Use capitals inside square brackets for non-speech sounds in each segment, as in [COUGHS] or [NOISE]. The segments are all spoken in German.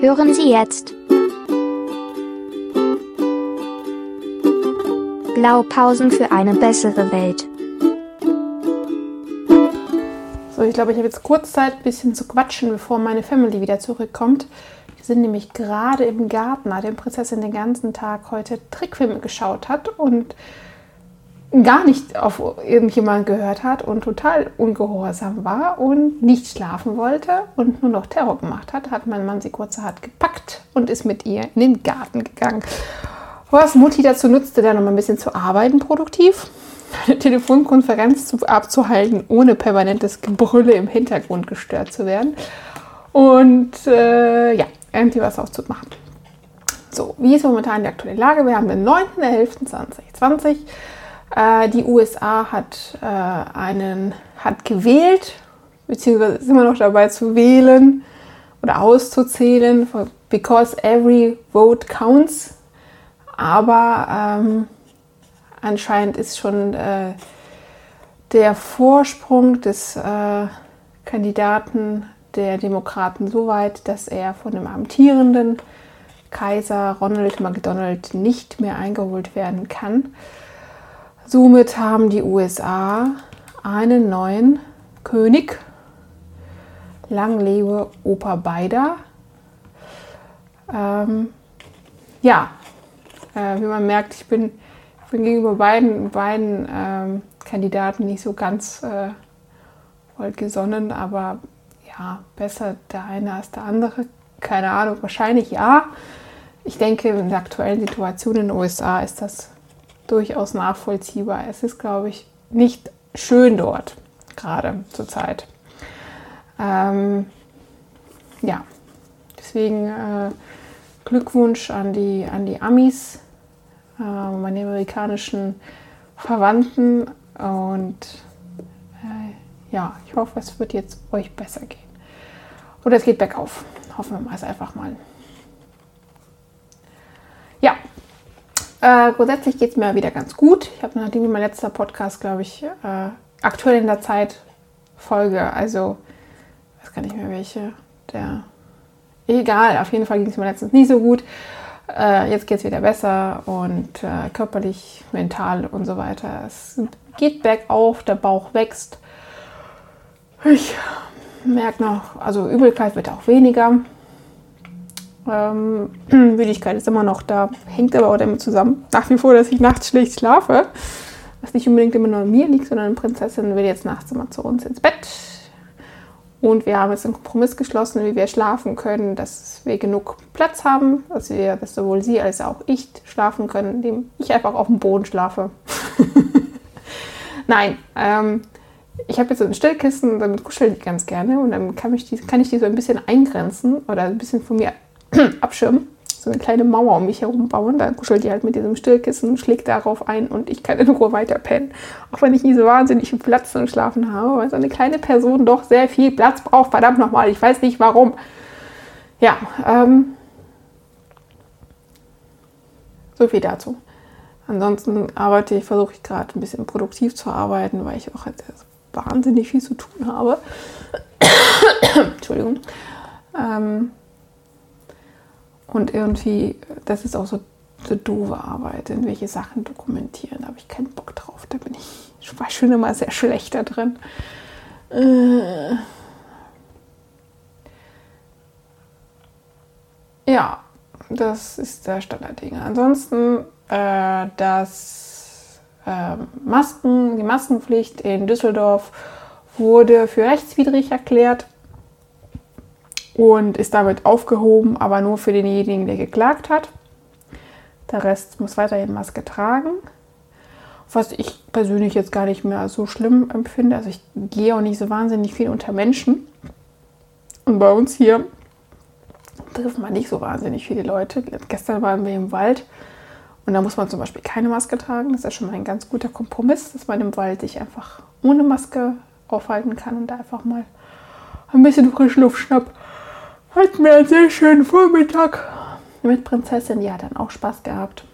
Hören Sie jetzt Blaupausen für eine bessere Welt. So, ich glaube, ich habe jetzt kurz Zeit, ein bisschen zu quatschen, bevor meine Family wieder zurückkommt. Wir sind nämlich gerade im Garten, nachdem Prinzessin den ganzen Tag heute Trickfilme geschaut hat und gar nicht auf irgendjemand gehört hat und total ungehorsam war und nicht schlafen wollte und nur noch Terror gemacht hat, hat mein Mann sie kurzerhand gepackt und ist mit ihr in den Garten gegangen. Was Mutti dazu nutzte, dann noch mal ein bisschen zu arbeiten, produktiv, eine Telefonkonferenz zu, abzuhalten, ohne permanentes Gebrülle im Hintergrund gestört zu werden. Und äh, ja, irgendwie was aufzumachen. So, wie ist momentan die aktuelle Lage? Wir haben den 9.11.2020. Äh, die USA hat, äh, einen, hat gewählt, beziehungsweise ist immer noch dabei zu wählen oder auszuzählen, because every vote counts. Aber ähm, anscheinend ist schon äh, der Vorsprung des äh, Kandidaten der Demokraten so weit, dass er von dem amtierenden Kaiser Ronald McDonald nicht mehr eingeholt werden kann. Somit haben die USA einen neuen König. Lang lebe Opa Beider. Ähm, ja, äh, wie man merkt, ich bin, bin gegenüber beiden, beiden ähm, Kandidaten nicht so ganz äh, wohlgesonnen, aber ja, besser der eine als der andere. Keine Ahnung, wahrscheinlich ja. Ich denke, in der aktuellen Situation in den USA ist das durchaus nachvollziehbar. Es ist, glaube ich, nicht schön dort, gerade zur Zeit. Ähm, ja, deswegen äh, Glückwunsch an die, an die Amis, äh, meine amerikanischen Verwandten und äh, ja, ich hoffe, es wird jetzt euch besser gehen. Oder es geht bergauf. Hoffen wir mal es einfach mal. Ja, äh, grundsätzlich geht es mir wieder ganz gut. Ich habe nachdem mein letzter Podcast, glaube ich, äh, aktuell in der Zeit Folge, also weiß gar nicht mehr welche, der egal, auf jeden Fall ging es mir letztens nicht so gut. Äh, jetzt geht es wieder besser und äh, körperlich, mental und so weiter. Es geht bergauf, der Bauch wächst. Ich merke noch, also Übelkeit wird auch weniger. Ähm, [CLEARS THROAT] Müdigkeit ist immer noch da, hängt aber auch damit zusammen, nach wie vor, dass ich nachts schlecht schlafe. Was nicht unbedingt immer nur an mir liegt, sondern die Prinzessin will jetzt nachts immer zu uns ins Bett. Und wir haben jetzt einen Kompromiss geschlossen, wie wir schlafen können, dass wir genug Platz haben, dass wir, dass sowohl sie als auch ich schlafen können, indem ich einfach auf dem Boden schlafe. [LAUGHS] Nein, ähm, ich habe jetzt so ein Stillkissen, damit kuschel ich ganz gerne und dann kann ich, die, kann ich die so ein bisschen eingrenzen oder ein bisschen von mir [CLEARS THROAT] abschirmen, so eine kleine Mauer um mich herum bauen. Dann kuschelt die halt mit diesem Stillkissen, schlägt darauf ein und ich kann in Ruhe weiter pennen. Auch wenn ich nie so wahnsinnig viel Platz zum Schlafen habe, weil so eine kleine Person doch sehr viel Platz braucht. Verdammt nochmal, ich weiß nicht warum. Ja, ähm, so viel dazu. Ansonsten arbeite ich, versuche ich gerade ein bisschen produktiv zu arbeiten, weil ich auch jetzt wahnsinnig viel zu tun habe. [COUGHS] Entschuldigung. Ähm, und irgendwie, das ist auch so eine doofe Arbeit, in welche Sachen dokumentieren. Da habe ich keinen Bock drauf. Da bin ich, ich war schon immer sehr schlecht da drin. Äh, ja, das ist der Standardding. Ansonsten, äh, das äh, Masken, die Maskenpflicht in Düsseldorf wurde für rechtswidrig erklärt und ist damit aufgehoben, aber nur für denjenigen, der geklagt hat. Der Rest muss weiterhin Maske tragen. Was ich persönlich jetzt gar nicht mehr so schlimm empfinde. Also ich gehe auch nicht so wahnsinnig viel unter Menschen. Und bei uns hier trifft man nicht so wahnsinnig viele Leute. Gestern waren wir im Wald und da muss man zum Beispiel keine Maske tragen. Das ist schon mal ein ganz guter Kompromiss, dass man im Wald sich einfach ohne Maske aufhalten kann und da einfach mal ein bisschen frische Luft schnappt hatten wir einen sehr schönen Vormittag mit Prinzessin. Die hat dann auch Spaß gehabt.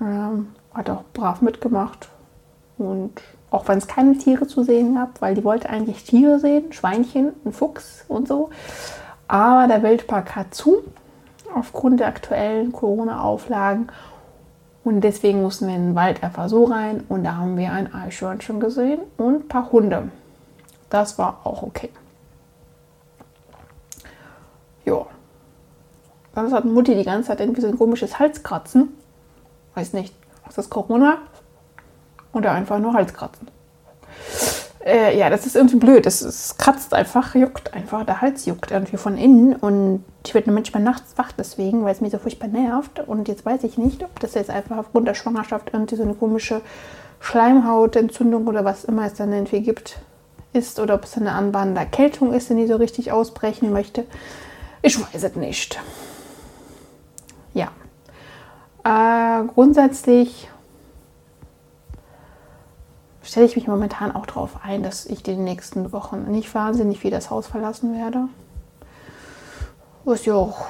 Ähm, hat auch brav mitgemacht. Und auch wenn es keine Tiere zu sehen gab, weil die wollte eigentlich Tiere sehen, Schweinchen, ein Fuchs und so. Aber der Wildpark hat zu. aufgrund der aktuellen Corona-Auflagen. Und deswegen mussten wir in den Wald einfach so rein. Und da haben wir ein Eichhörnchen gesehen und ein paar Hunde. Das war auch okay. Ja. Dann hat Mutti die ganze Zeit irgendwie so ein komisches Halskratzen. Weiß nicht, ist das Corona? Oder einfach nur Halskratzen. Äh, ja, das ist irgendwie blöd. Es, kratzt einfach, juckt einfach. Der Hals juckt irgendwie von innen. Und ich werde manchmal nachts wach deswegen, weil es mich so furchtbar nervt. Und jetzt weiß ich nicht, ob das jetzt einfach aufgrund der Schwangerschaft irgendwie so eine komische Schleimhautentzündung oder was immer es dann irgendwie gibt, ist. Oder ob es eine anbahnende Erkältung ist, die so richtig ausbrechen möchte. Ich weiß es nicht. Ja. Äh, grundsätzlich stelle ich mich momentan auch darauf ein, dass ich die nächsten Wochen nicht wahnsinnig viel das Haus verlassen werde. Ist ja auch,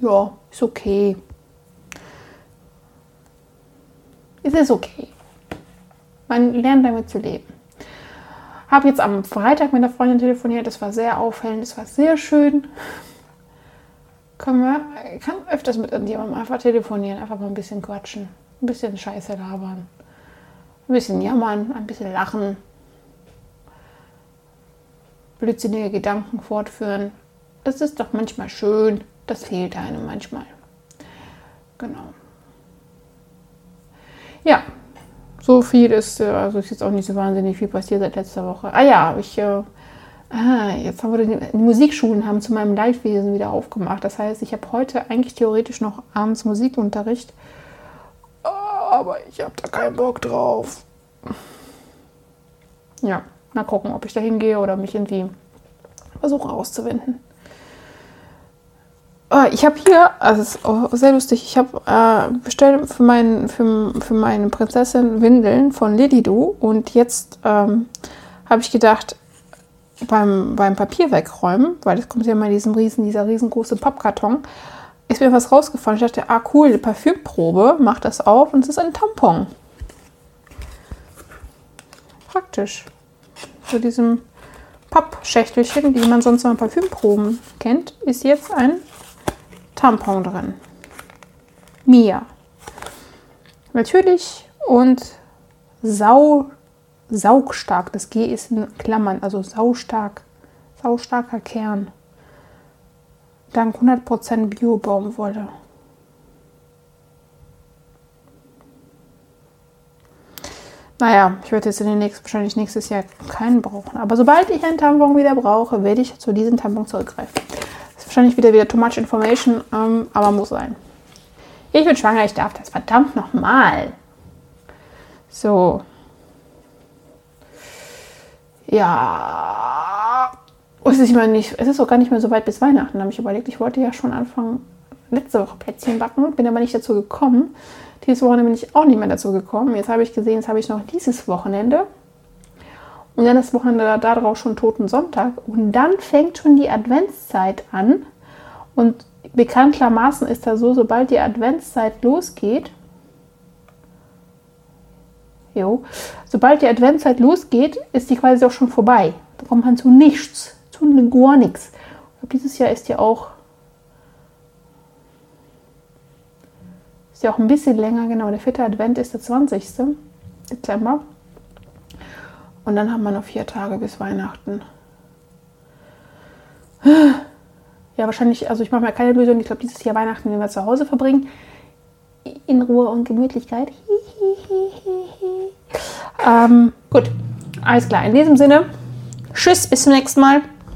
ja, ist okay. Es ist okay. Man lernt damit zu leben. Habe jetzt am Freitag mit einer Freundin telefoniert. Das war sehr auffällend. Das war sehr schön. Können wir, kann öfters mit irgendjemandem einfach telefonieren, einfach mal ein bisschen quatschen, ein bisschen Scheiße labern. Ein bisschen jammern, ein bisschen lachen, blödsinnige Gedanken fortführen. Das ist doch manchmal schön. Das fehlt einem manchmal. Genau. Ja, so viel ist, äh, also ist jetzt auch nicht so wahnsinnig viel passiert seit letzter Woche. Ah ja, ich, äh, ah, jetzt haben wir die, die Musikschulen haben zu meinem Leidwesen wieder aufgemacht. Das heißt, ich habe heute eigentlich theoretisch noch abends Musikunterricht aber ich habe da keinen Bock drauf. Ja, mal gucken, ob ich da hingehe oder mich irgendwie versuche auszuwenden. Ah, ich habe hier, also es ist sehr lustig, ich habe äh, bestellt für, mein, für, für meine Prinzessin Windeln von Lidido und jetzt ähm, habe ich gedacht, beim, beim Papier wegräumen, weil das kommt ja immer in diesem riesen, dieser riesengroße Pappkarton, ist mir was rausgefallen. Ich dachte, ah cool, die Parfümprobe, mach das auf und es ist ein Tampon. Praktisch. Zu diesem Pappschächtelchen, die man sonst von Parfümproben kennt, ist jetzt ein Tampon drin. Mia. Natürlich und sau, saugstark. Das G ist in Klammern, also saustark. Saustarker Kern dank 100% Bio-Baumwolle. Naja, ich werde jetzt in den nächsten, wahrscheinlich nächstes Jahr keinen brauchen. Aber sobald ich einen Tampon wieder brauche, werde ich zu diesem Tampon zurückgreifen. Wahrscheinlich wieder wieder too much information, ähm, aber muss sein. Ich bin schwanger, ich darf das. Verdammt nochmal. So. Ja. Es ist, nicht, es ist auch gar nicht mehr so weit bis Weihnachten. Habe ich überlegt, ich wollte ja schon anfangen, letzte Woche Plätzchen backen, bin aber nicht dazu gekommen. Dieses Wochenende bin ich auch nicht mehr dazu gekommen. Jetzt habe ich gesehen, jetzt habe ich noch dieses Wochenende. Und dann das Wochenende darauf schon Toten Sonntag. Und dann fängt schon die Adventszeit an. Und bekanntermaßen ist da so, sobald die Adventszeit losgeht, jo, sobald die Adventszeit losgeht, ist die quasi auch schon vorbei. Da kommt man zu nichts tun gar nichts. dieses Jahr ist ja auch ist ja auch ein bisschen länger, genau. Der vierte Advent ist der 20. Dezember. Und dann haben wir noch vier Tage bis Weihnachten. Ja, wahrscheinlich, also ich mache mir keine Lösung. Ich glaube, dieses Jahr Weihnachten werden wir zu Hause verbringen. In Ruhe und Gemütlichkeit. [LAUGHS] ähm, gut, alles klar. In diesem Sinne, tschüss, bis zum nächsten Mal.